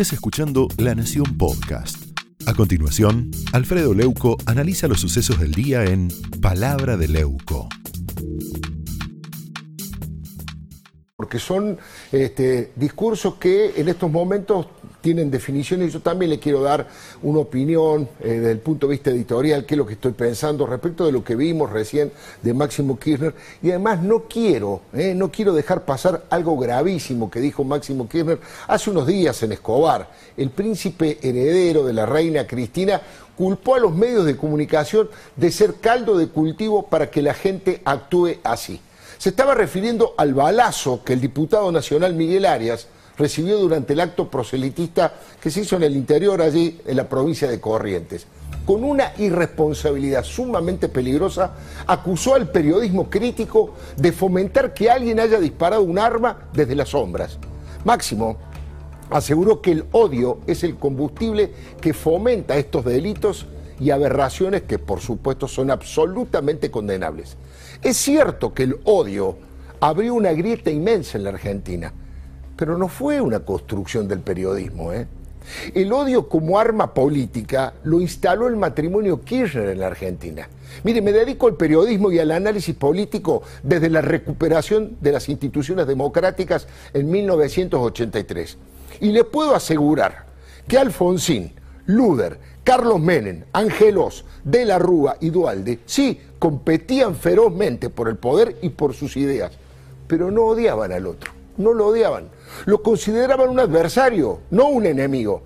estés escuchando La Nación Podcast. A continuación, Alfredo Leuco analiza los sucesos del día en Palabra de Leuco. Porque son este, discursos que en estos momentos tienen definiciones yo también le quiero dar una opinión eh, desde el punto de vista editorial, qué es lo que estoy pensando respecto de lo que vimos recién de Máximo Kirchner. Y además no quiero, eh, no quiero dejar pasar algo gravísimo que dijo Máximo Kirchner hace unos días en Escobar. El príncipe heredero de la reina Cristina culpó a los medios de comunicación de ser caldo de cultivo para que la gente actúe así. Se estaba refiriendo al balazo que el diputado nacional Miguel Arias recibió durante el acto proselitista que se hizo en el interior allí, en la provincia de Corrientes. Con una irresponsabilidad sumamente peligrosa, acusó al periodismo crítico de fomentar que alguien haya disparado un arma desde las sombras. Máximo aseguró que el odio es el combustible que fomenta estos delitos y aberraciones que por supuesto son absolutamente condenables. Es cierto que el odio abrió una grieta inmensa en la Argentina, pero no fue una construcción del periodismo. ¿eh? El odio como arma política lo instaló el matrimonio Kirchner en la Argentina. Mire, me dedico al periodismo y al análisis político desde la recuperación de las instituciones democráticas en 1983. Y le puedo asegurar que Alfonsín, Luder, Carlos Menem, Angelos, De la Rúa y Dualde, sí, competían ferozmente por el poder y por sus ideas, pero no odiaban al otro no lo odiaban. Lo consideraban un adversario, no un enemigo.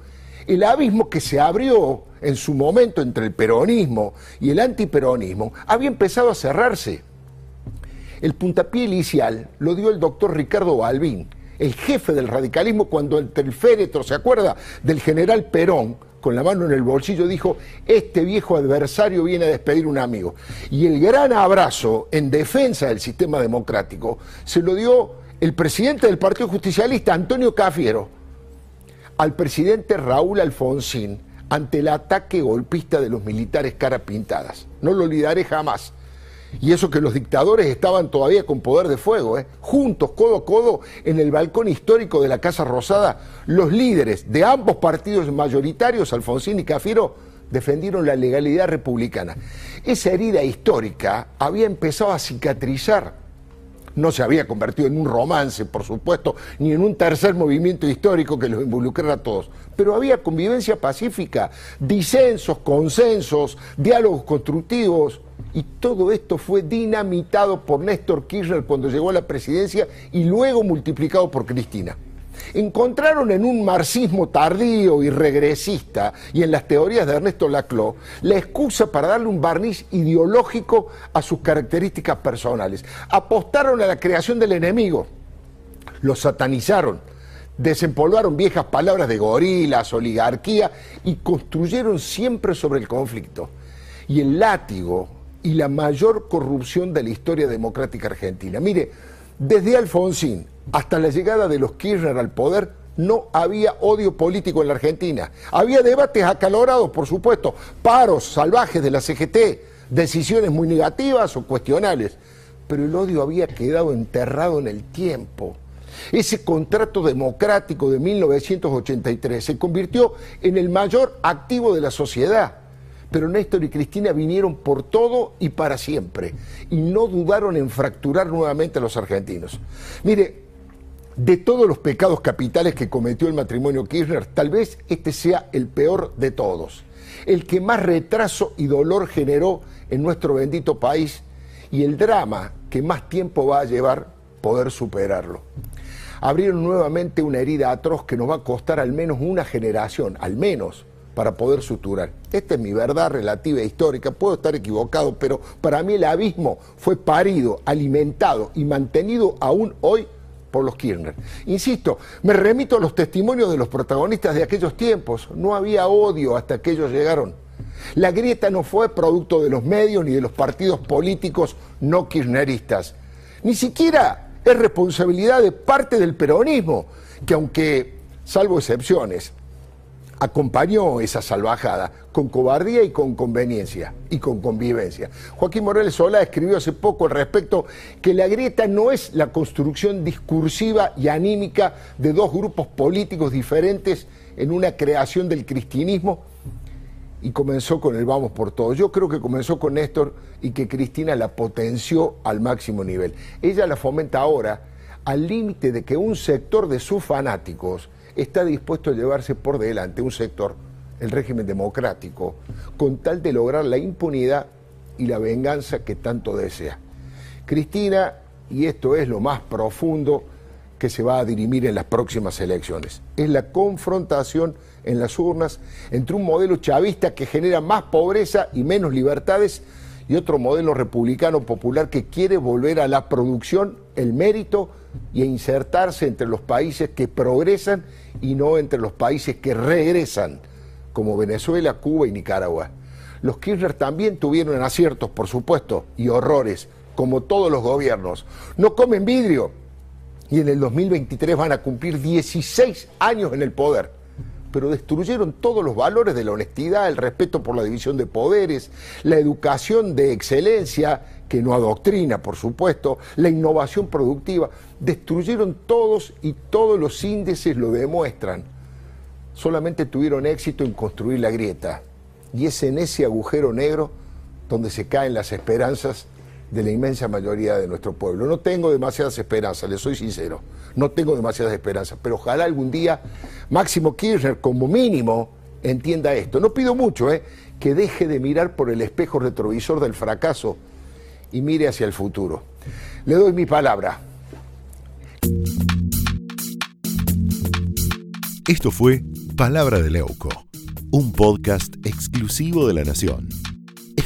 El abismo que se abrió en su momento entre el peronismo y el antiperonismo había empezado a cerrarse. El puntapié inicial lo dio el doctor Ricardo Balbín, el jefe del radicalismo, cuando entre el féretro, ¿se acuerda? Del general Perón, con la mano en el bolsillo, dijo, este viejo adversario viene a despedir un amigo. Y el gran abrazo en defensa del sistema democrático se lo dio el presidente del Partido Justicialista, Antonio Cafiero, al presidente Raúl Alfonsín ante el ataque golpista de los militares cara pintadas. No lo olvidaré jamás. Y eso que los dictadores estaban todavía con poder de fuego, ¿eh? juntos, codo a codo, en el balcón histórico de la Casa Rosada, los líderes de ambos partidos mayoritarios, Alfonsín y Cafiero, defendieron la legalidad republicana. Esa herida histórica había empezado a cicatrizar no se había convertido en un romance, por supuesto, ni en un tercer movimiento histórico que los involucrara a todos, pero había convivencia pacífica, disensos, consensos, diálogos constructivos, y todo esto fue dinamitado por Néstor Kirchner cuando llegó a la presidencia y luego multiplicado por Cristina encontraron en un marxismo tardío y regresista y en las teorías de Ernesto Laclau la excusa para darle un barniz ideológico a sus características personales. Apostaron a la creación del enemigo, lo satanizaron, desempolvaron viejas palabras de gorilas, oligarquía y construyeron siempre sobre el conflicto. Y el látigo y la mayor corrupción de la historia democrática argentina. Mire, desde Alfonsín hasta la llegada de los Kirchner al poder, no había odio político en la Argentina. Había debates acalorados, por supuesto, paros salvajes de la CGT, decisiones muy negativas o cuestionables, pero el odio había quedado enterrado en el tiempo. Ese contrato democrático de 1983 se convirtió en el mayor activo de la sociedad. Pero Néstor y Cristina vinieron por todo y para siempre, y no dudaron en fracturar nuevamente a los argentinos. Mire, de todos los pecados capitales que cometió el matrimonio Kirchner, tal vez este sea el peor de todos, el que más retraso y dolor generó en nuestro bendito país y el drama que más tiempo va a llevar poder superarlo. Abrieron nuevamente una herida atroz que nos va a costar al menos una generación, al menos, para poder suturar. Esta es mi verdad relativa e histórica, puedo estar equivocado, pero para mí el abismo fue parido, alimentado y mantenido aún hoy por los Kirchner. Insisto, me remito a los testimonios de los protagonistas de aquellos tiempos. No había odio hasta que ellos llegaron. La grieta no fue producto de los medios ni de los partidos políticos no kirchneristas. Ni siquiera es responsabilidad de parte del peronismo, que aunque, salvo excepciones, acompañó esa salvajada con cobardía y con conveniencia y con convivencia. Joaquín Morales Solá escribió hace poco al respecto que la grieta no es la construcción discursiva y anímica de dos grupos políticos diferentes en una creación del cristianismo y comenzó con el vamos por todos. Yo creo que comenzó con Néstor y que Cristina la potenció al máximo nivel. Ella la fomenta ahora al límite de que un sector de sus fanáticos está dispuesto a llevarse por delante un sector, el régimen democrático, con tal de lograr la impunidad y la venganza que tanto desea. Cristina, y esto es lo más profundo que se va a dirimir en las próximas elecciones, es la confrontación en las urnas entre un modelo chavista que genera más pobreza y menos libertades y otro modelo republicano popular que quiere volver a la producción, el mérito y a insertarse entre los países que progresan y no entre los países que regresan, como Venezuela, Cuba y Nicaragua. Los Kirchner también tuvieron aciertos, por supuesto, y horrores, como todos los gobiernos. No comen vidrio y en el 2023 van a cumplir 16 años en el poder pero destruyeron todos los valores de la honestidad, el respeto por la división de poderes, la educación de excelencia, que no adoctrina, por supuesto, la innovación productiva. Destruyeron todos y todos los índices lo demuestran. Solamente tuvieron éxito en construir la grieta. Y es en ese agujero negro donde se caen las esperanzas de la inmensa mayoría de nuestro pueblo. No tengo demasiadas esperanzas, le soy sincero, no tengo demasiadas esperanzas, pero ojalá algún día Máximo Kirchner como mínimo entienda esto. No pido mucho, ¿eh? que deje de mirar por el espejo retrovisor del fracaso y mire hacia el futuro. Le doy mi palabra. Esto fue Palabra de Leuco, un podcast exclusivo de La Nación.